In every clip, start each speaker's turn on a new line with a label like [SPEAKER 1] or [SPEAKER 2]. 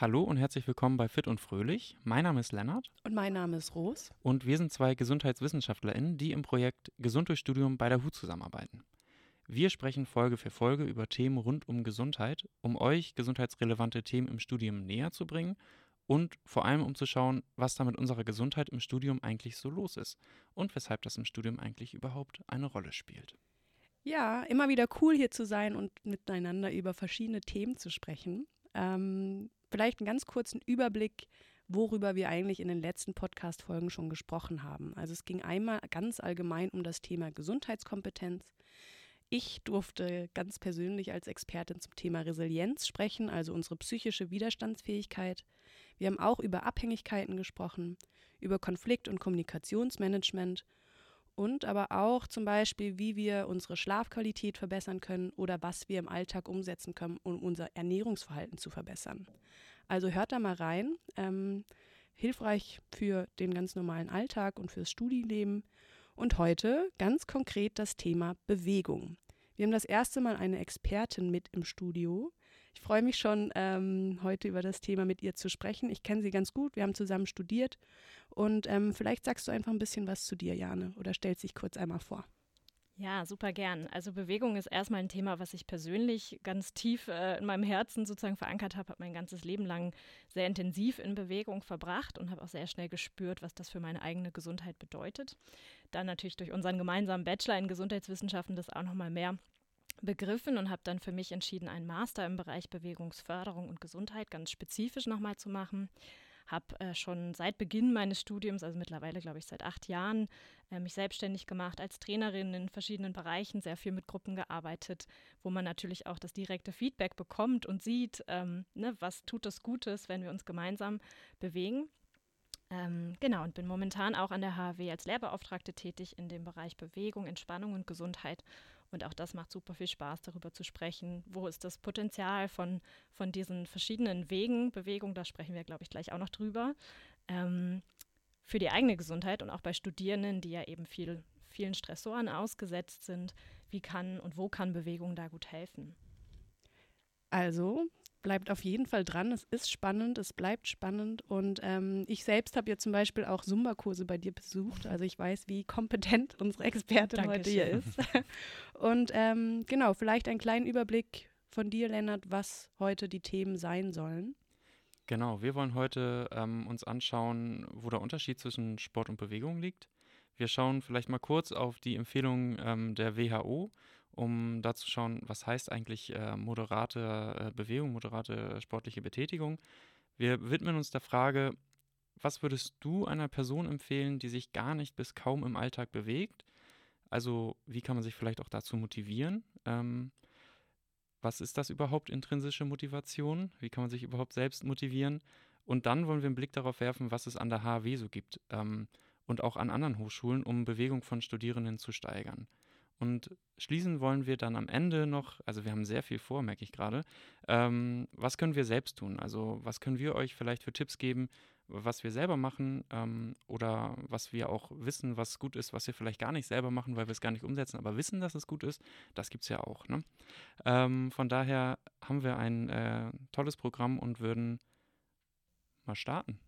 [SPEAKER 1] Hallo und herzlich willkommen bei Fit und Fröhlich. Mein Name ist Lennart.
[SPEAKER 2] Und mein Name ist Ros.
[SPEAKER 1] Und wir sind zwei GesundheitswissenschaftlerInnen, die im Projekt Gesund durch Studium bei der HU zusammenarbeiten. Wir sprechen Folge für Folge über Themen rund um Gesundheit, um euch gesundheitsrelevante Themen im Studium näher zu bringen und vor allem um zu schauen, was da mit unserer Gesundheit im Studium eigentlich so los ist und weshalb das im Studium eigentlich überhaupt eine Rolle spielt.
[SPEAKER 2] Ja, immer wieder cool hier zu sein und miteinander über verschiedene Themen zu sprechen. Ähm, vielleicht einen ganz kurzen Überblick, worüber wir eigentlich in den letzten Podcast-Folgen schon gesprochen haben. Also es ging einmal ganz allgemein um das Thema Gesundheitskompetenz. Ich durfte ganz persönlich als Expertin zum Thema Resilienz sprechen, also unsere psychische Widerstandsfähigkeit. Wir haben auch über Abhängigkeiten gesprochen, über Konflikt- und Kommunikationsmanagement und aber auch zum Beispiel, wie wir unsere Schlafqualität verbessern können oder was wir im Alltag umsetzen können, um unser Ernährungsverhalten zu verbessern. Also hört da mal rein. Ähm, hilfreich für den ganz normalen Alltag und fürs Studienleben. Und heute ganz konkret das Thema Bewegung. Wir haben das erste Mal eine Expertin mit im Studio. Ich freue mich schon, ähm, heute über das Thema mit ihr zu sprechen. Ich kenne sie ganz gut, wir haben zusammen studiert. Und ähm, vielleicht sagst du einfach ein bisschen was zu dir, Jane, oder stellst dich kurz einmal vor.
[SPEAKER 3] Ja, super gern. Also Bewegung ist erstmal ein Thema, was ich persönlich ganz tief äh, in meinem Herzen sozusagen verankert habe, habe mein ganzes Leben lang sehr intensiv in Bewegung verbracht und habe auch sehr schnell gespürt, was das für meine eigene Gesundheit bedeutet. Dann natürlich durch unseren gemeinsamen Bachelor in Gesundheitswissenschaften das auch nochmal mehr begriffen und habe dann für mich entschieden, einen Master im Bereich Bewegungsförderung und Gesundheit ganz spezifisch nochmal zu machen habe äh, schon seit Beginn meines Studiums, also mittlerweile glaube ich seit acht Jahren, äh, mich selbstständig gemacht als Trainerin in verschiedenen Bereichen, sehr viel mit Gruppen gearbeitet, wo man natürlich auch das direkte Feedback bekommt und sieht, ähm, ne, was tut es Gutes, wenn wir uns gemeinsam bewegen. Ähm, genau, und bin momentan auch an der HW als Lehrbeauftragte tätig in dem Bereich Bewegung, Entspannung und Gesundheit und auch das macht super viel Spaß, darüber zu sprechen. Wo ist das Potenzial von, von diesen verschiedenen Wegen, Bewegung, da sprechen wir, glaube ich, gleich auch noch drüber, ähm, für die eigene Gesundheit und auch bei Studierenden, die ja eben viel, vielen Stressoren ausgesetzt sind. Wie kann und wo kann Bewegung da gut helfen?
[SPEAKER 2] Also, bleibt auf jeden Fall dran. Es ist spannend, es bleibt spannend. Und ähm, ich selbst habe ja zum Beispiel auch Zumba-Kurse bei dir besucht. Also ich weiß, wie kompetent unsere Expertin Dankeschön. heute hier ist. Und ähm, genau, vielleicht einen kleinen Überblick von dir, Lennart, was heute die Themen sein sollen.
[SPEAKER 1] Genau, wir wollen heute ähm, uns anschauen, wo der Unterschied zwischen Sport und Bewegung liegt. Wir schauen vielleicht mal kurz auf die Empfehlungen ähm, der WHO um da zu schauen, was heißt eigentlich äh, moderate äh, Bewegung, moderate sportliche Betätigung. Wir widmen uns der Frage, was würdest du einer Person empfehlen, die sich gar nicht bis kaum im Alltag bewegt? Also wie kann man sich vielleicht auch dazu motivieren? Ähm, was ist das überhaupt, intrinsische Motivation? Wie kann man sich überhaupt selbst motivieren? Und dann wollen wir einen Blick darauf werfen, was es an der HW so gibt ähm, und auch an anderen Hochschulen, um Bewegung von Studierenden zu steigern. Und schließen wollen wir dann am Ende noch, also wir haben sehr viel vor, merke ich gerade, ähm, was können wir selbst tun? Also was können wir euch vielleicht für Tipps geben, was wir selber machen ähm, oder was wir auch wissen, was gut ist, was wir vielleicht gar nicht selber machen, weil wir es gar nicht umsetzen, aber wissen, dass es gut ist, das gibt es ja auch. Ne? Ähm, von daher haben wir ein äh, tolles Programm und würden mal starten.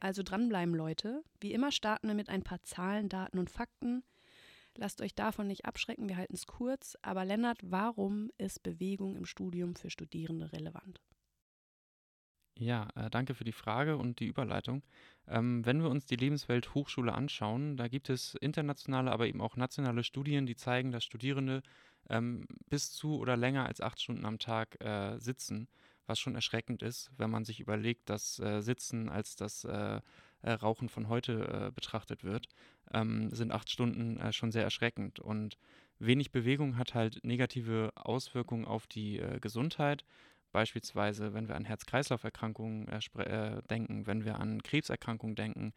[SPEAKER 2] Also dranbleiben, Leute. Wie immer starten wir mit ein paar Zahlen, Daten und Fakten. Lasst euch davon nicht abschrecken, wir halten es kurz. Aber Lennart, warum ist Bewegung im Studium für Studierende relevant?
[SPEAKER 1] Ja, äh, danke für die Frage und die Überleitung. Ähm, wenn wir uns die Lebenswelt Hochschule anschauen, da gibt es internationale, aber eben auch nationale Studien, die zeigen, dass Studierende ähm, bis zu oder länger als acht Stunden am Tag äh, sitzen, was schon erschreckend ist, wenn man sich überlegt, dass äh, Sitzen als das äh, Rauchen von heute äh, betrachtet wird, ähm, sind acht Stunden äh, schon sehr erschreckend. Und wenig Bewegung hat halt negative Auswirkungen auf die äh, Gesundheit. Beispielsweise, wenn wir an Herz-Kreislauf-Erkrankungen äh, denken, wenn wir an Krebserkrankungen denken,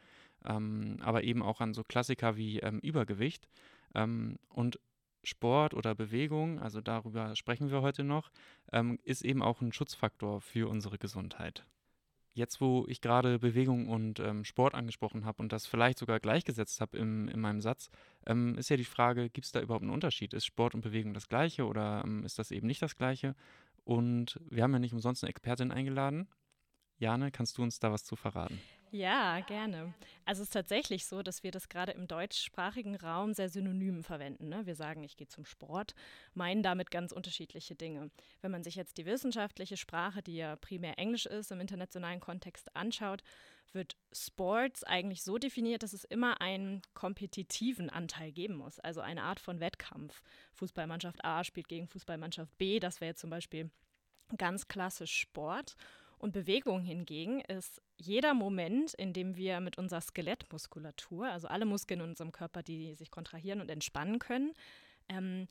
[SPEAKER 1] ähm, aber eben auch an so Klassiker wie ähm, Übergewicht. Ähm, und Sport oder Bewegung, also darüber sprechen wir heute noch, ähm, ist eben auch ein Schutzfaktor für unsere Gesundheit jetzt, wo ich gerade Bewegung und ähm, Sport angesprochen habe und das vielleicht sogar gleichgesetzt habe in meinem Satz, ähm, ist ja die Frage, gibt es da überhaupt einen Unterschied? Ist Sport und Bewegung das gleiche oder ähm, ist das eben nicht das gleiche? Und wir haben ja nicht umsonst eine Expertin eingeladen. Jane, kannst du uns da was zu verraten?
[SPEAKER 3] Ja, gerne. Also es ist tatsächlich so, dass wir das gerade im deutschsprachigen Raum sehr synonym verwenden. Ne? Wir sagen, ich gehe zum Sport, meinen damit ganz unterschiedliche Dinge. Wenn man sich jetzt die wissenschaftliche Sprache, die ja primär Englisch ist, im internationalen Kontext anschaut, wird Sports eigentlich so definiert, dass es immer einen kompetitiven Anteil geben muss, also eine Art von Wettkampf. Fußballmannschaft A spielt gegen Fußballmannschaft B, das wäre zum Beispiel ganz klassisch Sport. Und Bewegung hingegen ist jeder Moment, in dem wir mit unserer Skelettmuskulatur, also alle Muskeln in unserem Körper, die sich kontrahieren und entspannen können, ähm,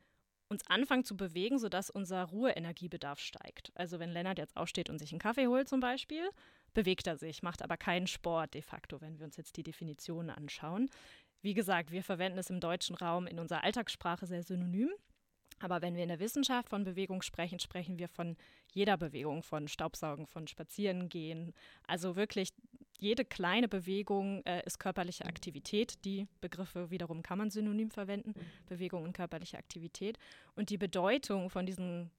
[SPEAKER 3] uns anfangen zu bewegen, sodass unser Ruheenergiebedarf steigt. Also wenn Lennart jetzt aufsteht und sich einen Kaffee holt zum Beispiel, bewegt er sich, macht aber keinen Sport de facto, wenn wir uns jetzt die Definitionen anschauen. Wie gesagt, wir verwenden es im deutschen Raum in unserer Alltagssprache sehr synonym. Aber wenn wir in der Wissenschaft von Bewegung sprechen, sprechen wir von jeder Bewegung, von Staubsaugen, von Spazierengehen. Also wirklich jede kleine Bewegung äh, ist körperliche Aktivität. Die Begriffe wiederum kann man synonym verwenden, Bewegung und körperliche Aktivität. Und die Bedeutung von diesen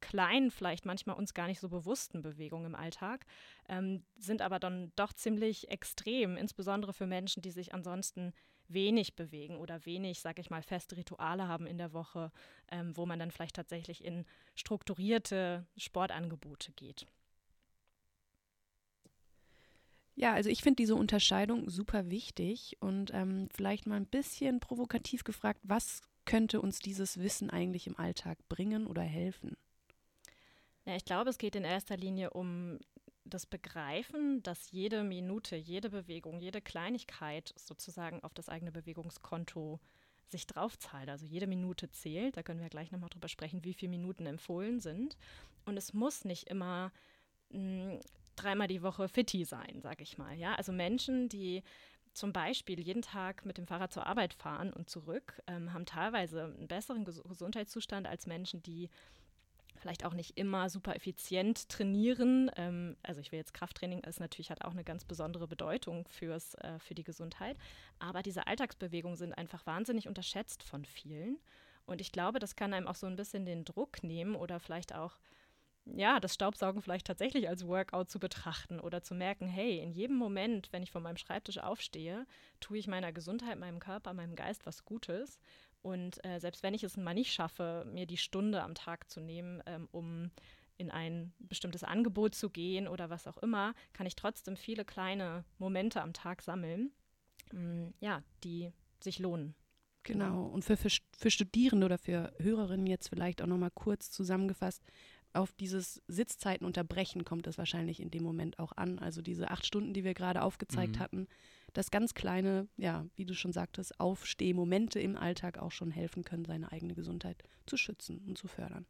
[SPEAKER 3] kleinen, vielleicht manchmal uns gar nicht so bewussten Bewegungen im Alltag, ähm, sind aber dann doch ziemlich extrem, insbesondere für Menschen, die sich ansonsten wenig bewegen oder wenig, sage ich mal, feste Rituale haben in der Woche, ähm, wo man dann vielleicht tatsächlich in strukturierte Sportangebote geht.
[SPEAKER 2] Ja, also ich finde diese Unterscheidung super wichtig und ähm, vielleicht mal ein bisschen provokativ gefragt, was könnte uns dieses Wissen eigentlich im Alltag bringen oder helfen?
[SPEAKER 3] Ja, ich glaube, es geht in erster Linie um das Begreifen, dass jede Minute, jede Bewegung, jede Kleinigkeit sozusagen auf das eigene Bewegungskonto sich draufzahlt. Also jede Minute zählt. Da können wir gleich nochmal drüber sprechen, wie viele Minuten empfohlen sind. Und es muss nicht immer mh, hm, dreimal die Woche Fitti sein, sage ich mal. Ja, also Menschen, die zum Beispiel jeden Tag mit dem Fahrrad zur Arbeit fahren und zurück, ähm, haben teilweise einen besseren Gesundheitszustand als Menschen, die vielleicht auch nicht immer super effizient trainieren. Ähm, also ich will jetzt Krafttraining ist natürlich hat auch eine ganz besondere Bedeutung fürs, äh, für die Gesundheit. Aber diese Alltagsbewegungen sind einfach wahnsinnig unterschätzt von vielen. Und ich glaube, das kann einem auch so ein bisschen den Druck nehmen oder vielleicht auch ja, das Staubsaugen vielleicht tatsächlich als Workout zu betrachten oder zu merken, hey, in jedem Moment, wenn ich von meinem Schreibtisch aufstehe, tue ich meiner Gesundheit, meinem Körper, meinem Geist was Gutes. Und äh, selbst wenn ich es mal nicht schaffe, mir die Stunde am Tag zu nehmen, ähm, um in ein bestimmtes Angebot zu gehen oder was auch immer, kann ich trotzdem viele kleine Momente am Tag sammeln, ähm, ja, die sich lohnen.
[SPEAKER 2] Genau. Und für, für, für Studierende oder für Hörerinnen jetzt vielleicht auch nochmal kurz zusammengefasst, auf dieses Sitzzeiten unterbrechen kommt es wahrscheinlich in dem Moment auch an. Also diese acht Stunden, die wir gerade aufgezeigt mhm. hatten, dass ganz kleine, ja, wie du schon sagtest, Aufstehmomente im Alltag auch schon helfen können, seine eigene Gesundheit zu schützen und zu fördern.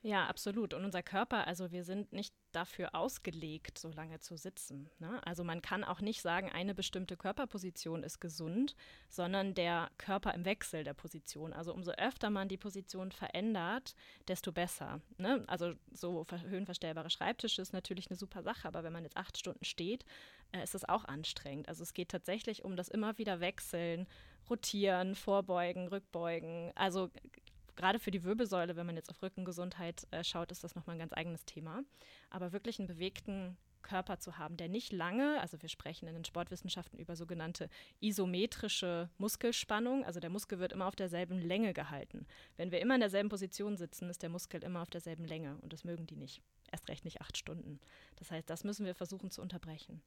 [SPEAKER 3] Ja, absolut. Und unser Körper, also wir sind nicht dafür ausgelegt, so lange zu sitzen. Ne? Also man kann auch nicht sagen, eine bestimmte Körperposition ist gesund, sondern der Körper im Wechsel der Position. Also umso öfter man die Position verändert, desto besser. Ne? Also so höhenverstellbare Schreibtische ist natürlich eine super Sache, aber wenn man jetzt acht Stunden steht, äh, ist das auch anstrengend. Also es geht tatsächlich um das immer wieder wechseln, rotieren, vorbeugen, rückbeugen. Also gerade für die Wirbelsäule, wenn man jetzt auf Rückengesundheit äh, schaut, ist das nochmal ein ganz eigenes Thema. Aber wirklich einen bewegten Körper zu haben, der nicht lange, also wir sprechen in den Sportwissenschaften über sogenannte isometrische Muskelspannung, also der Muskel wird immer auf derselben Länge gehalten. Wenn wir immer in derselben Position sitzen, ist der Muskel immer auf derselben Länge und das mögen die nicht. Erst recht nicht acht Stunden. Das heißt, das müssen wir versuchen zu unterbrechen.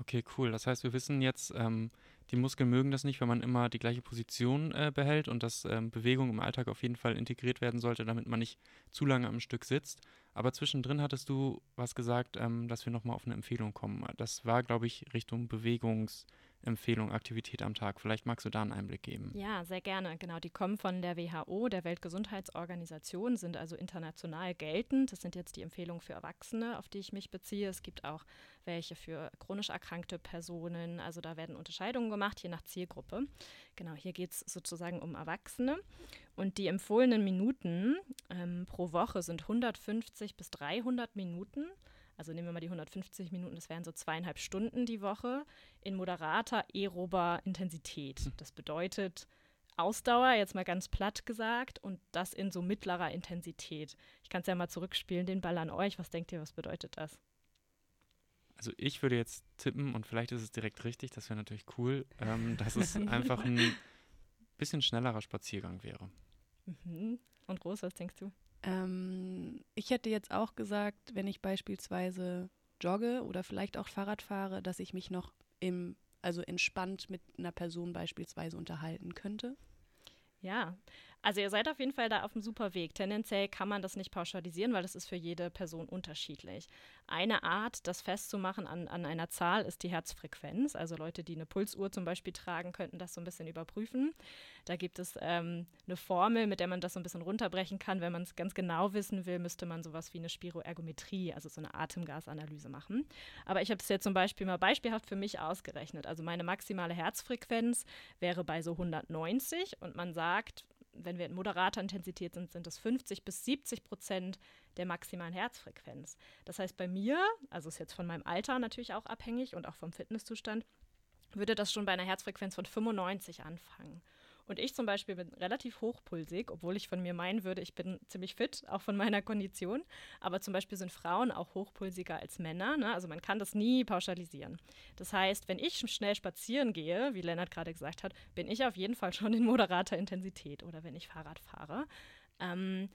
[SPEAKER 1] Okay, cool. Das heißt, wir wissen jetzt, ähm, die Muskeln mögen das nicht, wenn man immer die gleiche Position äh, behält und dass ähm, Bewegung im Alltag auf jeden Fall integriert werden sollte, damit man nicht zu lange am Stück sitzt. Aber zwischendrin hattest du was gesagt, ähm, dass wir nochmal auf eine Empfehlung kommen. Das war, glaube ich, Richtung Bewegungs- Empfehlung, Aktivität am Tag. Vielleicht magst du da einen Einblick geben.
[SPEAKER 3] Ja, sehr gerne. Genau, die kommen von der WHO, der Weltgesundheitsorganisation, sind also international geltend. Das sind jetzt die Empfehlungen für Erwachsene, auf die ich mich beziehe. Es gibt auch welche für chronisch erkrankte Personen. Also da werden Unterscheidungen gemacht, je nach Zielgruppe. Genau, hier geht es sozusagen um Erwachsene. Und die empfohlenen Minuten ähm, pro Woche sind 150 bis 300 Minuten. Also nehmen wir mal die 150 Minuten, das wären so zweieinhalb Stunden die Woche in moderater aerober Intensität. Hm. Das bedeutet Ausdauer, jetzt mal ganz platt gesagt, und das in so mittlerer Intensität. Ich kann es ja mal zurückspielen, den Ball an euch. Was denkt ihr, was bedeutet das?
[SPEAKER 1] Also ich würde jetzt tippen, und vielleicht ist es direkt richtig, das wäre natürlich cool, ähm, dass es einfach ein bisschen schnellerer Spaziergang wäre.
[SPEAKER 3] Mhm. Und Rose, was denkst du?
[SPEAKER 2] Ähm, ich hätte jetzt auch gesagt, wenn ich beispielsweise jogge oder vielleicht auch Fahrrad fahre, dass ich mich noch im, also entspannt mit einer Person beispielsweise unterhalten könnte.
[SPEAKER 3] Ja, also ihr seid auf jeden Fall da auf einem super Weg. Tendenziell kann man das nicht pauschalisieren, weil das ist für jede Person unterschiedlich. Eine Art, das festzumachen an, an einer Zahl, ist die Herzfrequenz. Also Leute, die eine Pulsuhr zum Beispiel tragen, könnten das so ein bisschen überprüfen. Da gibt es ähm, eine Formel, mit der man das so ein bisschen runterbrechen kann. Wenn man es ganz genau wissen will, müsste man sowas wie eine Spiroergometrie, also so eine Atemgasanalyse machen. Aber ich habe es jetzt zum Beispiel mal beispielhaft für mich ausgerechnet. Also meine maximale Herzfrequenz wäre bei so 190 und man sagt, wenn wir in moderater Intensität sind, sind es 50 bis 70 Prozent der maximalen Herzfrequenz. Das heißt, bei mir, also ist jetzt von meinem Alter natürlich auch abhängig und auch vom Fitnesszustand, würde das schon bei einer Herzfrequenz von 95 anfangen. Und ich zum Beispiel bin relativ hochpulsig, obwohl ich von mir meinen würde, ich bin ziemlich fit, auch von meiner Kondition. Aber zum Beispiel sind Frauen auch hochpulsiger als Männer. Ne? Also man kann das nie pauschalisieren. Das heißt, wenn ich schnell spazieren gehe, wie Lennart gerade gesagt hat, bin ich auf jeden Fall schon in moderater Intensität oder wenn ich Fahrrad fahre. Ähm,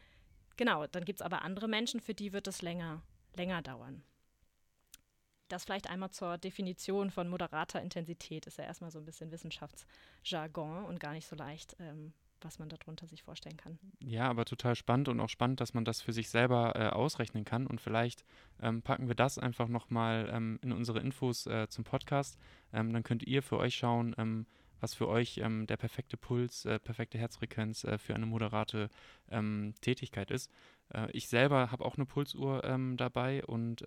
[SPEAKER 3] genau, dann gibt es aber andere Menschen, für die wird es länger, länger dauern. Das vielleicht einmal zur Definition von moderater Intensität ist ja erstmal so ein bisschen Wissenschaftsjargon und gar nicht so leicht, ähm, was man darunter sich vorstellen kann.
[SPEAKER 1] Ja, aber total spannend und auch spannend, dass man das für sich selber äh, ausrechnen kann. Und vielleicht ähm, packen wir das einfach nochmal ähm, in unsere Infos äh, zum Podcast. Ähm, dann könnt ihr für euch schauen, ähm, was für euch ähm, der perfekte Puls, äh, perfekte Herzfrequenz äh, für eine moderate ähm, Tätigkeit ist. Äh, ich selber habe auch eine Pulsuhr dabei und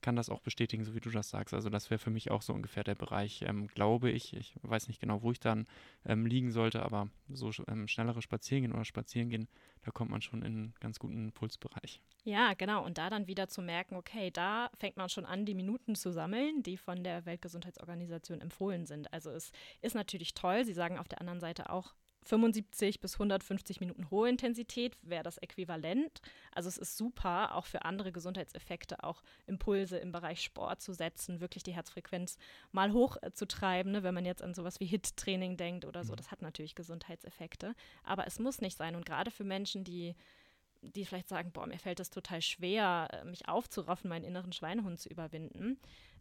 [SPEAKER 1] kann das auch bestätigen, so wie du das sagst. Also das wäre für mich auch so ungefähr der Bereich, ähm, glaube ich. Ich weiß nicht genau, wo ich dann ähm, liegen sollte, aber so ähm, schnellere Spazierengehen oder Spazierengehen, da kommt man schon in einen ganz guten Pulsbereich.
[SPEAKER 3] Ja, genau. Und da dann wieder zu merken, okay, da fängt man schon an, die Minuten zu sammeln, die von der Weltgesundheitsorganisation empfohlen sind. Also es ist natürlich toll. Sie sagen auf der anderen Seite auch, 75 bis 150 Minuten hohe Intensität wäre das Äquivalent. Also es ist super, auch für andere Gesundheitseffekte, auch Impulse im Bereich Sport zu setzen, wirklich die Herzfrequenz mal hoch äh, zu treiben, ne, wenn man jetzt an sowas wie HIT-Training denkt oder so. Mhm. Das hat natürlich Gesundheitseffekte. Aber es muss nicht sein. Und gerade für Menschen, die die vielleicht sagen, boah, mir fällt es total schwer, äh, mich aufzuraffen, meinen inneren Schweinehund zu überwinden,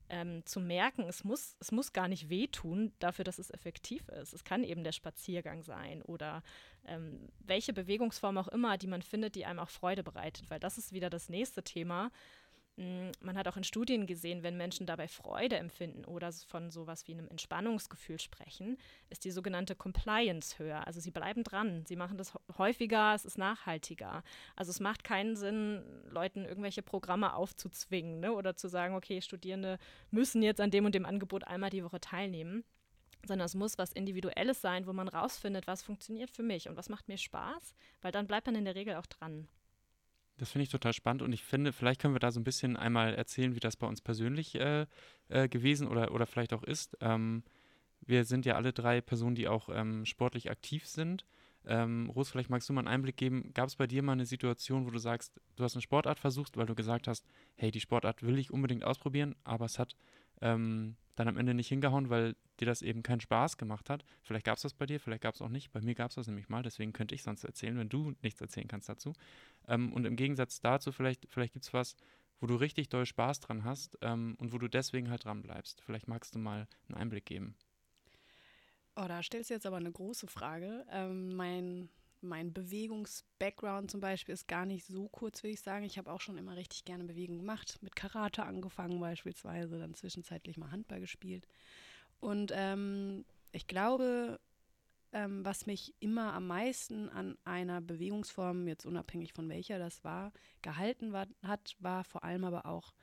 [SPEAKER 3] ähm, zu merken, es muss, es muss gar nicht wehtun dafür, dass es effektiv ist. Es kann eben der Spaziergang sein oder ähm, welche Bewegungsform auch immer, die man findet, die einem auch Freude bereitet, weil das ist wieder das nächste Thema. Mm, man hat auch in Studien gesehen, wenn Menschen dabei Freude empfinden oder von sowas wie einem Entspannungsgefühl sprechen, ist die sogenannte Compliance höher. Also sie bleiben dran, sie machen das häufiger, es ist nachhaltiger. Also es macht keinen Sinn, Leuten irgendwelche Programme aufzuzwingen ne? oder zu sagen, okay, Studierende müssen jetzt an dem und dem Angebot einmal die Woche teilnehmen sondern es muss was Individuelles sein, wo man rausfindet, was funktioniert für mich und was macht mir Spaß, weil dann bleibt man in der Regel auch dran.
[SPEAKER 1] Das finde ich total spannend und ich finde, vielleicht können wir da so ein bisschen einmal erzählen, wie das bei uns persönlich äh, äh, gewesen oder, oder vielleicht auch ist. Ähm, wir sind ja alle drei Personen, die auch ähm, sportlich aktiv sind. Ähm, Ros, vielleicht magst du mal einen Einblick geben. Gab es bei dir mal eine Situation, wo du sagst, du hast eine Sportart versucht, weil du gesagt hast, hey, die Sportart will ich unbedingt ausprobieren, aber es hat ähm, dann am Ende nicht hingehauen, weil dir das eben keinen Spaß gemacht hat. Vielleicht gab es das bei dir, vielleicht gab es auch nicht. Bei mir gab es das nämlich mal, deswegen könnte ich sonst erzählen, wenn du nichts erzählen kannst dazu. Ähm, und im Gegensatz dazu, vielleicht, vielleicht gibt es was, wo du richtig doll Spaß dran hast ähm, und wo du deswegen halt dran bleibst. Vielleicht magst du mal einen Einblick geben.
[SPEAKER 2] Oh, da stellst du jetzt aber eine große Frage. Ähm, mein mein Bewegungs-Background zum Beispiel ist gar nicht so kurz, würde ich sagen. Ich habe auch schon immer richtig gerne Bewegung gemacht, mit Karate angefangen beispielsweise, dann zwischenzeitlich mal Handball gespielt. Und ähm, ich glaube, ähm, was mich immer am meisten an einer Bewegungsform, jetzt unabhängig von welcher das war, gehalten war, hat, war vor allem aber auch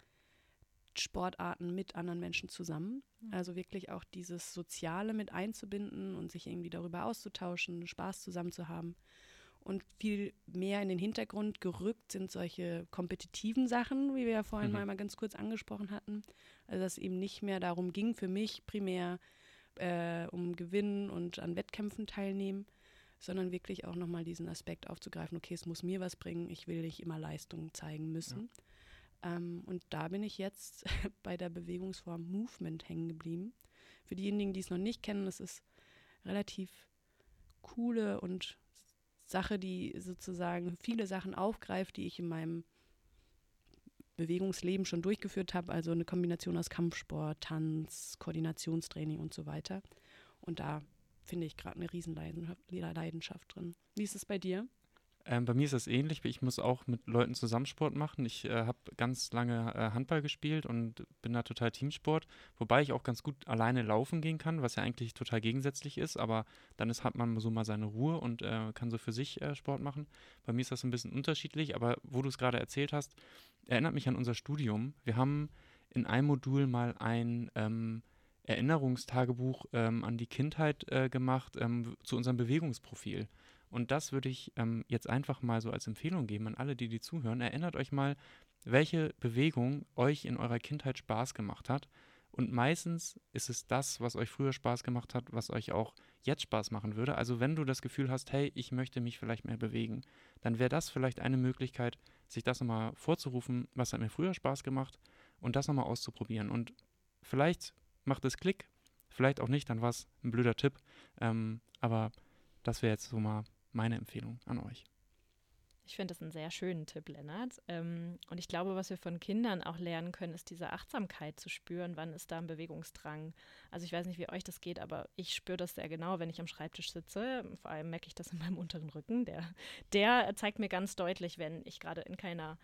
[SPEAKER 2] Sportarten mit anderen Menschen zusammen. Mhm. Also wirklich auch dieses Soziale mit einzubinden und sich irgendwie darüber auszutauschen, Spaß zusammen zu haben. Und viel mehr in den Hintergrund gerückt sind solche kompetitiven Sachen, wie wir ja vorhin mhm. mal ganz kurz angesprochen hatten. Also dass es eben nicht mehr darum ging, für mich primär äh, um Gewinnen und an Wettkämpfen teilnehmen, sondern wirklich auch nochmal diesen Aspekt aufzugreifen, okay, es muss mir was bringen, ich will nicht immer Leistung zeigen müssen. Ja Ähm, und da bin ich jetzt bei der Bewegungsform Movement hängen geblieben. Für diejenigen, die es noch nicht kennen, das ist relativ coole und Sache, die sozusagen viele Sachen aufgreift, die ich in meinem Bewegungsleben schon durchgeführt habe. Also eine Kombination aus Kampfsport, Tanz, Koordinationstraining und so weiter. Und da finde ich gerade eine Riesenleidenschaft drin. Wie ist es bei dir?
[SPEAKER 1] Ähm, bei mir ist das ähnlich. Ich muss auch mit Leuten zusammen Sport machen. Ich äh, habe ganz lange äh, Handball gespielt und bin da total Teamsport, wobei ich auch ganz gut alleine laufen gehen kann, was ja eigentlich total gegensätzlich ist. Aber dann ist, hat man so mal seine Ruhe und äh, kann so für sich äh, Sport machen. Bei mir ist das ein bisschen unterschiedlich, aber wo du es gerade erzählt hast, erinnert mich an unser Studium. Wir haben in einem Modul mal ein ähm, Erinnerungstagebuch ähm, an die Kindheit äh, gemacht ähm, zu unserem Bewegungsprofil. Und das würde ich ähm, jetzt einfach mal so als Empfehlung geben an alle, die die zuhören. Erinnert euch mal, welche Bewegung euch in eurer Kindheit Spaß gemacht hat. Und meistens ist es das, was euch früher Spaß gemacht hat, was euch auch jetzt Spaß machen würde. Also wenn du das Gefühl hast, hey, ich möchte mich vielleicht mehr bewegen, dann wäre das vielleicht eine Möglichkeit, sich das nochmal vorzurufen, was hat mir früher Spaß gemacht und das nochmal auszuprobieren. Und vielleicht macht es Klick, vielleicht auch nicht, dann war es ein blöder Tipp. Ähm, aber das wäre jetzt so mal meine Empfehlung an euch.
[SPEAKER 3] Ich finde das einen sehr schönen Tipp, Lennart. Ähm, und ich glaube, was wir von Kindern auch lernen können, ist diese Achtsamkeit zu spüren, wann ist da ein Bewegungsdrang. Also ich weiß nicht, wie euch das geht, aber ich spüre das sehr genau, wenn ich am Schreibtisch sitze. Vor allem merke ich das in meinem unteren Rücken. Der, der zeigt mir ganz deutlich, wenn ich gerade in keiner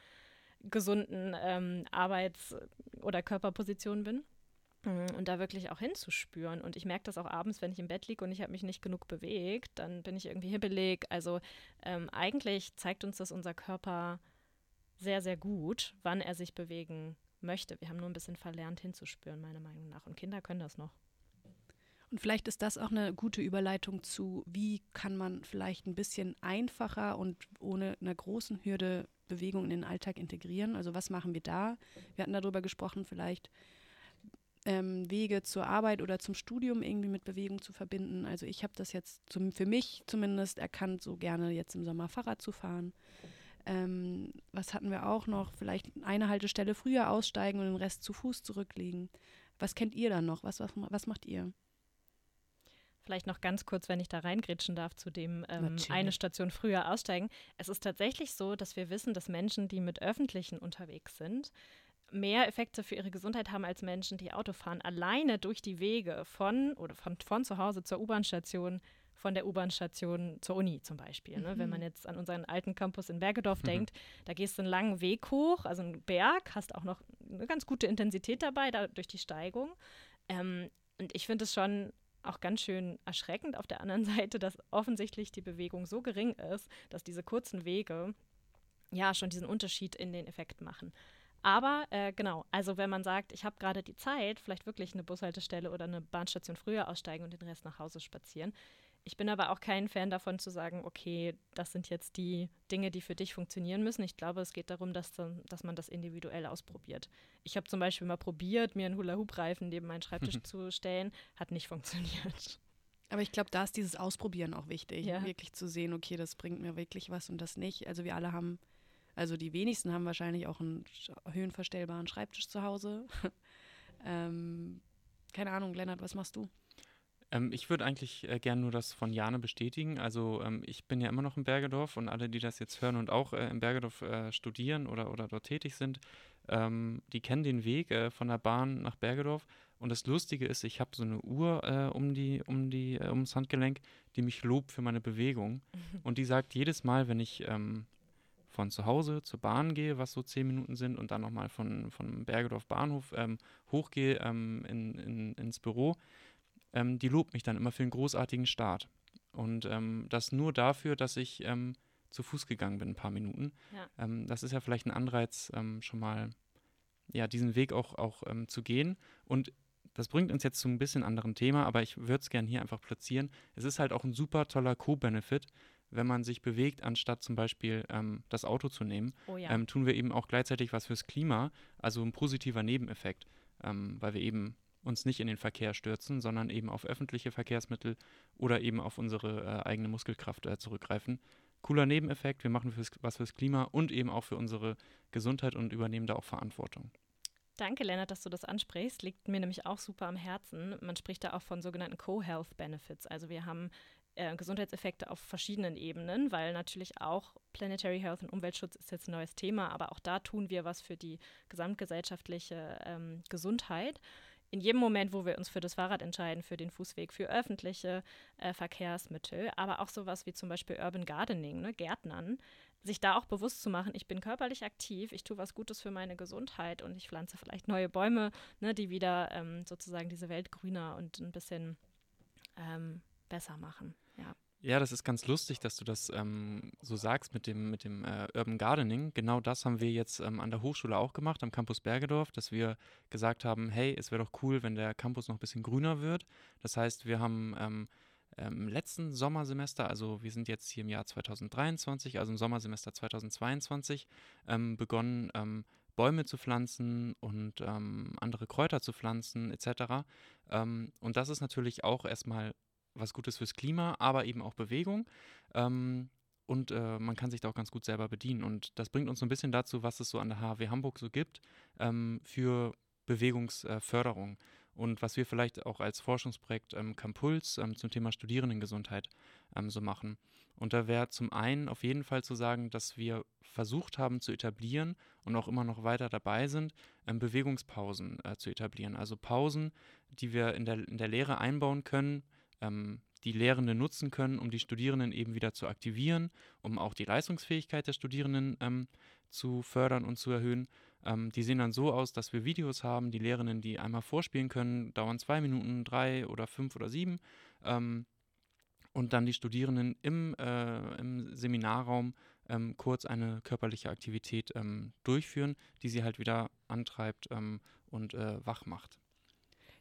[SPEAKER 3] gesunden ähm, Arbeits- oder Körperposition bin. Mhm, und da wirklich auch hinzuspüren. Und ich merke das auch abends, wenn ich im Bett liege und ich habe mich nicht genug bewegt, dann bin ich irgendwie hibbelig. Also ähm, eigentlich zeigt uns das unser Körper sehr, sehr gut, wann er sich bewegen möchte. Wir haben nur ein bisschen verlernt hinzuspüren, meiner Meinung nach. Und Kinder können das noch.
[SPEAKER 2] Und vielleicht ist das auch eine gute Überleitung zu, wie kann man vielleicht ein bisschen einfacher und ohne einer großen Hürde Bewegung in den Alltag integrieren. Also was machen wir da? Wir hatten darüber gesprochen, vielleicht ähm, Wege zur Arbeit oder zum Studium irgendwie mit Bewegung zu verbinden. Also ich habe das jetzt zum, für mich zumindest erkannt, so gerne jetzt im Sommer Fahrrad zu fahren. Ähm, was hatten wir auch noch? Vielleicht eine Haltestelle früher aussteigen und den Rest zu Fuß zurücklegen. Was kennt ihr dann noch? Was, was, was macht ihr?
[SPEAKER 3] Vielleicht noch ganz kurz, wenn ich da reingrätschen darf, zu dem ähm, eine Station früher aussteigen. Es ist tatsächlich so, dass wir wissen, dass Menschen, die mit Öffentlichen unterwegs sind, mehr Effekte für ihre Gesundheit haben als Menschen, die Auto fahren. Alleine durch die Wege von oder von, von zu Hause zur U-Bahn-Station, von der U-Bahn-Station zur Uni zum Beispiel. Ne? Mhm. Wenn man jetzt an unseren alten Campus in Bergedorf mhm. denkt, da gehst du einen langen Weg hoch, also einen Berg, hast auch noch eine ganz gute Intensität dabei, da, durch die Steigung. Ähm, und ich finde es schon auch ganz schön erschreckend auf der anderen Seite, dass offensichtlich die Bewegung so gering ist, dass diese kurzen Wege ja schon diesen Unterschied in den Effekt machen. Aber äh, genau, also wenn man sagt, ich habe gerade die Zeit, vielleicht wirklich eine Bushaltestelle oder eine Bahnstation früher aussteigen und den Rest nach Hause spazieren. Ich bin aber auch kein Fan davon zu sagen, okay, das sind jetzt die Dinge, die für dich funktionieren müssen. Ich glaube, es geht darum, dass, dass man das individuell ausprobiert. Ich habe zum Beispiel mal probiert, mir einen Hula-Hoop-Reifen neben meinen Schreibtisch zu stellen, hat nicht funktioniert.
[SPEAKER 2] Aber ich glaube, da ist dieses Ausprobieren auch wichtig, ja. wirklich zu sehen, okay, das bringt mir wirklich was und das nicht. Also wir alle haben also die wenigsten haben wahrscheinlich auch einen höhenverstellbaren Schreibtisch zu Hause. ähm, keine Ahnung, Lennart, was machst du?
[SPEAKER 1] Ähm, ich würde eigentlich äh, gerne nur das von Jane bestätigen. Also ähm, ich bin ja immer noch in Bergedorf und alle, die das jetzt hören und auch äh, in Bergedorf äh, studieren oder, oder dort tätig sind, ähm, die kennen den Weg äh, von der Bahn nach Bergedorf. Und das Lustige ist, ich habe so eine Uhr äh, um die, um die, äh, ums Handgelenk, die mich lobt für meine Bewegung. Und die sagt jedes Mal, wenn ich ähm, von zu Hause zur Bahn gehe, was so zehn Minuten sind, und dann nochmal von, von Bergedorf Bahnhof ähm, hochgehe ähm, in, in, ins Büro, ähm, die lobt mich dann immer für einen großartigen Start. Und ähm, das nur dafür, dass ich ähm, zu Fuß gegangen bin, ein paar Minuten. Ja. Ähm, das ist ja vielleicht ein Anreiz, schon mal ja, diesen Weg auch, auch zu gehen. Und das bringt uns jetzt zu ein bisschen anderen Thema, aber ich würde es gerne hier einfach platzieren. Es ist halt auch ein super toller Co-Benefit, wenn man sich bewegt, anstatt zum Beispiel ähm, das Auto zu nehmen, oh ja. ähm, tun wir eben auch gleichzeitig was fürs Klima, also ein positiver Nebeneffekt, ähm, weil wir eben uns nicht in den Verkehr stürzen, sondern eben auf öffentliche Verkehrsmittel oder eben auf unsere äh, eigene Muskelkraft äh, zurückgreifen. cooler Nebeneffekt, wir machen fürs, was fürs Klima und eben auch für unsere Gesundheit und übernehmen da auch Verantwortung.
[SPEAKER 3] Danke, Lennart, dass du das ansprichst. Liegt mir nämlich auch super am Herzen. Man spricht da auch von sogenannten Co-Health Benefits. Also wir haben äh, Gesundheitseffekte auf verschiedenen Ebenen, weil natürlich auch Planetary Health und Umweltschutz ist jetzt ein neues Thema, aber auch da tun wir was für die gesamtgesellschaftliche ähm, Gesundheit in jedem Moment, wo wir uns für das Fahrrad entscheiden, für den Fußweg, für öffentliche äh, Verkehrsmittel, aber auch sowas wie zum Beispiel Urban Gardening, ne, Gärtnern, sich da auch bewusst zu machen, ich bin körperlich aktiv, ich tue was Gutes für meine Gesundheit und ich pflanze vielleicht neue Bäume, ne, die wieder ähm, sozusagen diese Welt grüner und ein bisschen ähm, besser machen. Ja.
[SPEAKER 1] Ja, das ist ganz lustig, dass du das ähm, so sagst mit dem, mit dem äh, Urban Gardening. Genau das haben wir jetzt ähm, an der Hochschule auch gemacht, am Campus Bergedorf, dass wir gesagt haben, hey, es wäre doch cool, wenn der Campus noch ein bisschen grüner wird. Das heißt, wir haben ähm, im letzten Sommersemester, also wir sind jetzt hier im Jahr 2023, also im Sommersemester 2022, ähm, begonnen, ähm, Bäume zu pflanzen und ähm, andere Kräuter zu pflanzen etc. und das ist natürlich auch erstmal was Gutes fürs Klima, aber eben auch Bewegung. Ähm, und äh, man kann sich da auch ganz gut selber bedienen. Und das bringt uns so ein bisschen dazu, was es so an der HW Hamburg so gibt ähm, für Bewegungsförderung. und was wir vielleicht auch als Forschungsprojekt ähm, Campuls ähm, zum Thema Studierendengesundheit ähm, so machen. Und da wäre zum einen auf jeden Fall zu sagen, dass wir versucht haben zu etablieren und auch immer noch weiter dabei sind, ähm, Bewegungspausen äh, zu etablieren. Also Pausen, die wir in der, in der Lehre einbauen können, ähm, die Lehrenden nutzen können, um die Studierenden eben wieder zu aktivieren, um auch die Leistungsfähigkeit der Studierenden ähm, zu fördern und zu erhöhen. Ähm, die sehen dann so aus, dass wir Videos haben, die Lehrenden, die einmal vorspielen können, dauern zwei Minuten, drei oder fünf oder sieben. Ähm, und dann die Studierenden im, äh, im Seminarraum ähm, kurz eine körperliche Aktivität ähm, durchführen, die sie halt wieder antreibt und äh, wach macht.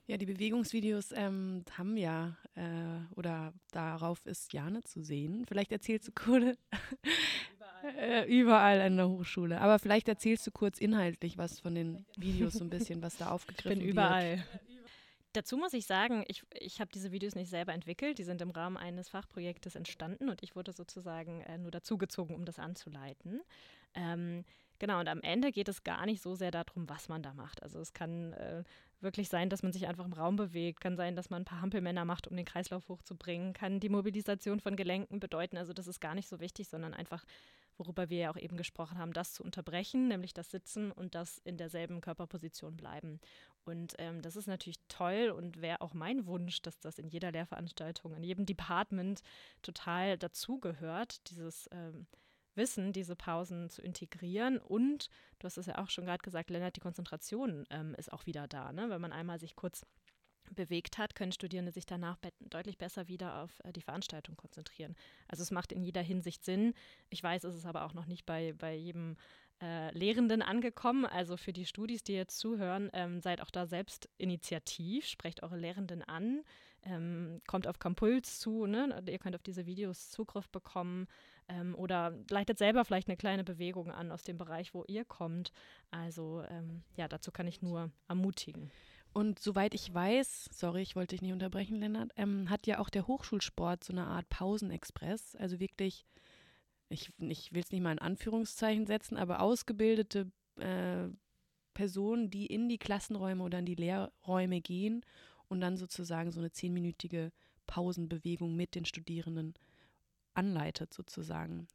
[SPEAKER 2] Ja, die Bewegungsvideos ähm, haben ja, äh, oder darauf ist Jane zu sehen. Vielleicht erzählst du kurz, überall. äh, überall an der Hochschule, aber vielleicht erzählst du kurz inhaltlich was von den Videos, so ein bisschen, was da aufgegriffen
[SPEAKER 3] wird. Ich bin überall. Wird. Dazu muss ich sagen, ich, ich habe diese Videos nicht selber entwickelt, die sind im Rahmen eines Fachprojektes entstanden und ich wurde sozusagen äh, nur dazugezogen, um das anzuleiten. Ähm, Genau, und am Ende geht es gar nicht so sehr darum, was man da macht. Also es kann äh, wirklich sein, dass man sich einfach im Raum bewegt, kann sein, dass man ein paar Hampelmänner macht, um den Kreislauf hochzubringen, kann die Mobilisation von Gelenken bedeuten. Also das ist gar nicht so wichtig, sondern einfach, worüber wir ja auch eben gesprochen haben, das zu unterbrechen, nämlich das Sitzen und das in derselben Körperposition bleiben. Und ähm, das ist natürlich toll und wäre auch mein Wunsch, dass das in jeder Lehrveranstaltung, in jedem Department total dazugehört, dieses ähm, Wissen, diese Pausen zu integrieren. Und du hast es ja auch schon gerade gesagt, Lennart, die Konzentration ähm, ist auch wieder da. Ne? Wenn man einmal sich kurz bewegt hat, können Studierende sich danach be deutlich besser wieder auf äh, die Veranstaltung konzentrieren. Also es macht in jeder Hinsicht Sinn. Ich weiß, es ist aber auch noch nicht bei, bei jedem äh, Lehrenden angekommen. Also für die Studis, die jetzt zuhören, ähm, seid auch da selbst initiativ, sprecht eure Lehrenden an, ähm, kommt auf Campuls zu, ne? ihr könnt auf diese Videos Zugriff bekommen ähm, oder leitet selber vielleicht eine kleine Bewegung an aus dem Bereich, wo ihr kommt. Also ähm, ja, dazu kann ich nur ermutigen.
[SPEAKER 2] Und soweit ich weiß, sorry, ich wollte dich nicht unterbrechen, Lennart, ähm, hat ja auch der Hochschulsport so eine Art Pausenexpress. Also wirklich, ich, ich will es nicht mal in Anführungszeichen setzen, aber ausgebildete äh, Personen, die in die Klassenräume oder in die Lehrräume gehen und dann sozusagen so eine zehnminütige Pausenbewegung mit den Studierenden anleitet sozusagen.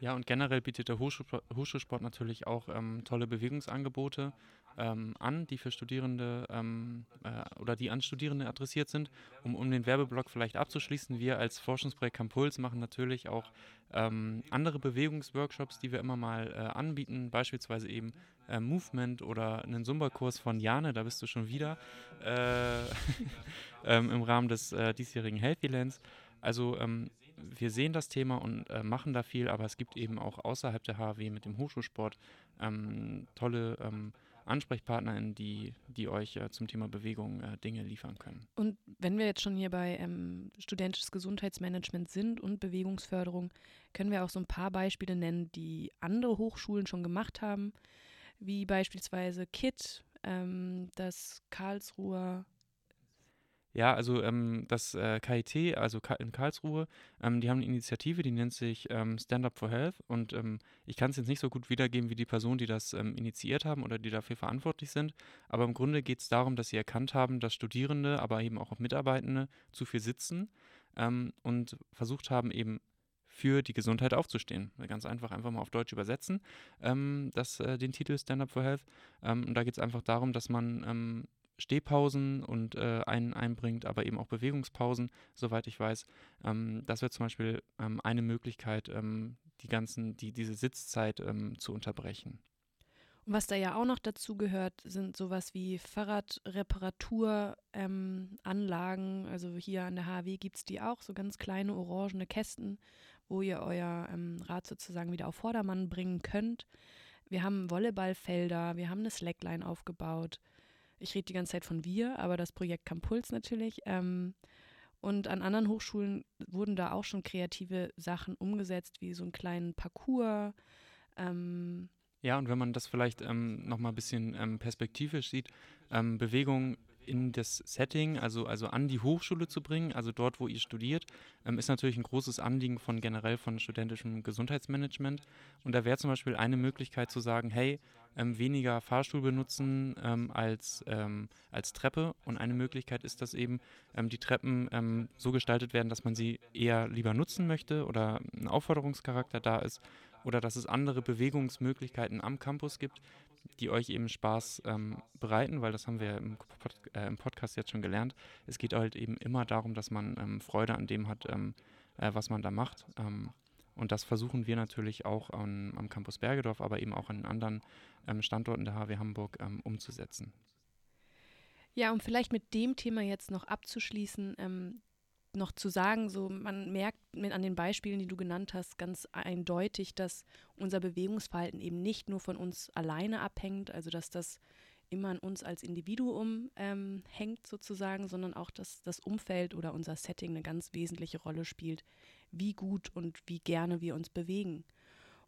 [SPEAKER 1] Ja, und generell bietet der Hochschulsport natürlich auch ähm, tolle Bewegungsangebote ähm, an, die für Studierende ähm, äh, oder die an Studierende adressiert sind. Um, um den Werbeblock vielleicht abzuschließen, wir als Forschungsprojekt Campuls machen natürlich auch ähm, andere Bewegungsworkshops, die wir immer mal äh, anbieten, beispielsweise eben äh, Movement oder einen Zumba-Kurs von Jane, da bist du schon wieder, äh, ähm, im Rahmen des äh, diesjährigen Healthy Lands. Also ähm, wir sehen das Thema und äh, machen da viel, aber es gibt eben auch außerhalb der HW mit dem Hochschulsport ähm, tolle ähm, AnsprechpartnerInnen, die, die euch äh, zum Thema Bewegung äh, Dinge liefern können.
[SPEAKER 2] Und wenn wir jetzt schon hier bei ähm, studentisches Gesundheitsmanagement sind und Bewegungsförderung, können wir auch so ein paar Beispiele nennen, die andere Hochschulen schon gemacht haben, wie beispielsweise KIT, ähm, das Karlsruher
[SPEAKER 1] Ja, also ähm, das äh, KIT, also Ka in Karlsruhe, ähm, die haben eine Initiative, die nennt sich ähm, Stand Up for Health und ähm, ich kann es jetzt nicht so gut wiedergeben wie die Personen, die das ähm, initiiert haben oder die dafür verantwortlich sind, aber im Grunde geht es darum, dass sie erkannt haben, dass Studierende, aber eben auch Mitarbeitende zu viel sitzen ähm, und versucht haben, eben für die Gesundheit aufzustehen. Ganz einfach, einfach mal auf Deutsch übersetzen, ähm, das, äh, den Titel Stand Up for Health. Ähm, und da geht es einfach darum, dass man ähm, Stehpausen und äh, ein, einbringt, aber eben auch Bewegungspausen, soweit ich weiß. Ähm, das wäre zum Beispiel ähm, eine Möglichkeit, ähm, die ganzen, die, diese Sitzzeit zu unterbrechen.
[SPEAKER 2] Und was da ja auch noch dazu gehört, sind sowas wie Fahrradreparaturanlagen. Ähm, also hier an der HW gibt es die auch, so ganz kleine orangene Kästen, wo ihr euer ähm, Rad sozusagen wieder auf Vordermann bringen könnt. Wir haben Volleyballfelder, wir haben eine Slackline aufgebaut. Ich rede die ganze Zeit von wir, aber das Projekt Campuls natürlich. Ähm, und an anderen Hochschulen wurden da auch schon kreative Sachen umgesetzt, wie so einen kleinen Parcours. Ähm,
[SPEAKER 1] ja, und wenn man das vielleicht ähm, nochmal ein bisschen ähm, perspektivisch sieht, ähm, Bewegung in das Setting, also, also an die Hochschule zu bringen, also dort, wo ihr studiert, ähm, ist natürlich ein großes Anliegen von generell von studentischem Gesundheitsmanagement. Und da wäre zum Beispiel eine Möglichkeit zu sagen, hey, ähm, weniger Fahrstuhl benutzen ähm, als, ähm, als Treppe. Und eine Möglichkeit ist, dass eben ähm, die Treppen ähm, so gestaltet werden, dass man sie eher lieber nutzen möchte oder ein Aufforderungscharakter da ist oder dass es andere Bewegungsmöglichkeiten am Campus gibt, die euch eben Spaß ähm, bereiten, weil das haben wir im, Pod äh, im, Podcast jetzt schon gelernt. Es geht halt eben immer darum, dass man Freude an dem hat, äh, was man da macht. Ähm, und das versuchen wir natürlich auch an, am Campus Bergedorf, aber eben auch an anderen ähm, Standorten der HW Hamburg ähm, umzusetzen.
[SPEAKER 2] Ja, um vielleicht mit dem Thema jetzt noch abzuschließen, noch zu sagen, so man merkt an den Beispielen, die du genannt hast, ganz eindeutig, dass unser Bewegungsverhalten eben nicht nur von uns alleine abhängt, also dass das immer an uns als Individuum ähm, hängt sozusagen, sondern auch, dass das Umfeld oder unser Setting eine ganz wesentliche Rolle spielt, wie gut und wie gerne wir uns bewegen.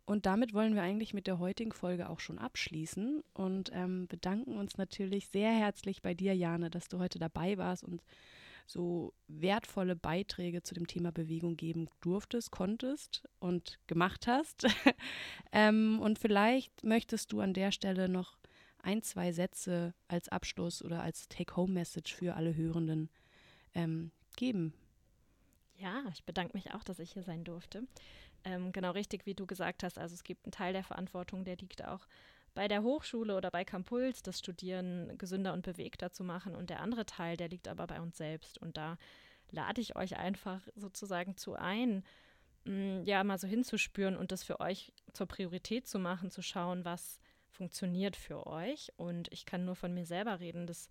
[SPEAKER 2] Und damit wollen wir eigentlich mit der heutigen Folge auch schon abschließen und ähm, bedanken uns natürlich sehr herzlich bei dir, Jane, dass du heute dabei warst und so wertvolle Beiträge zu dem Thema Bewegung geben durftest, konntest und gemacht hast. ähm, und vielleicht möchtest du an der Stelle noch ein, zwei Sätze als Abschluss oder als Take-Home-Message für alle Hörenden ähm, geben.
[SPEAKER 3] Ja, ich bedanke mich auch, dass ich hier sein durfte. Ähm, genau richtig, wie du gesagt hast, also es gibt einen Teil der Verantwortung, der liegt auch bei der Hochschule oder bei Campuls das Studieren gesünder und bewegter zu machen. Und der andere Teil, der liegt aber bei uns selbst. Und da lade ich euch einfach sozusagen zu ein, mh, mm, ja, mal so hinzuspüren und das für euch zur Priorität zu machen, zu schauen, was funktioniert für euch. Und ich kann nur von mir selber reden, das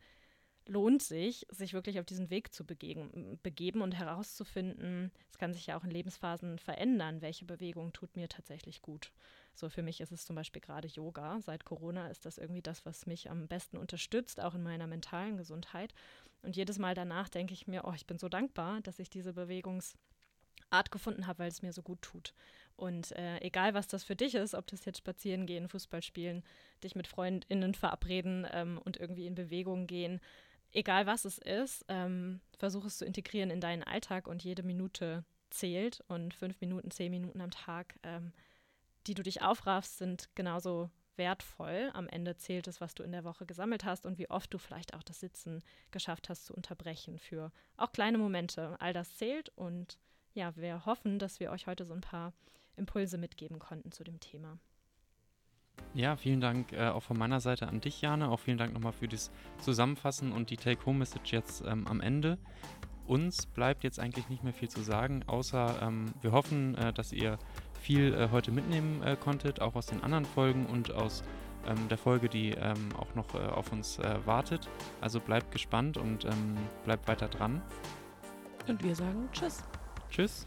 [SPEAKER 3] lohnt sich, sich wirklich auf diesen Weg zu begeben, begeben und herauszufinden, es kann sich ja auch in Lebensphasen verändern, welche Bewegung tut mir tatsächlich gut. So für mich ist es zum Beispiel gerade Yoga. Seit Corona ist das irgendwie das, was mich am besten unterstützt, auch in meiner mentalen Gesundheit. Und jedes Mal danach denke ich mir, oh, ich bin so dankbar, dass ich diese Bewegungsart gefunden habe, weil es mir so gut tut. Und äh, egal, was das für dich ist, ob das jetzt spazieren gehen, Fußball spielen, dich mit FreundInnen verabreden ähm, und irgendwie in Bewegung gehen, egal was es ist, ähm, versuch es zu integrieren in deinen Alltag und jede Minute zählt und fünf Minuten, zehn Minuten am Tag ähm, die du dich aufraffst, sind genauso wertvoll. Am Ende zählt es, was du in der Woche gesammelt hast und wie oft du vielleicht auch das Sitzen geschafft hast zu unterbrechen für auch kleine Momente. All das zählt und ja, wir hoffen, dass wir euch heute so ein paar Impulse mitgeben konnten zu dem Thema.
[SPEAKER 1] Ja, vielen Dank äh, auch von meiner Seite an dich, Jane. Auch vielen Dank nochmal für das Zusammenfassen und die Take-Home-Message jetzt ähm, am Ende. Uns bleibt jetzt eigentlich nicht mehr viel zu sagen, außer ähm, wir hoffen, äh, dass ihr viel äh, heute mitnehmen äh, konntet, auch aus den anderen Folgen und aus ähm, der Folge, die ähm, auch noch äh, auf uns äh, wartet. Also bleibt gespannt und ähm, bleibt weiter dran.
[SPEAKER 2] Und wir sagen Tschüss.
[SPEAKER 1] Tschüss.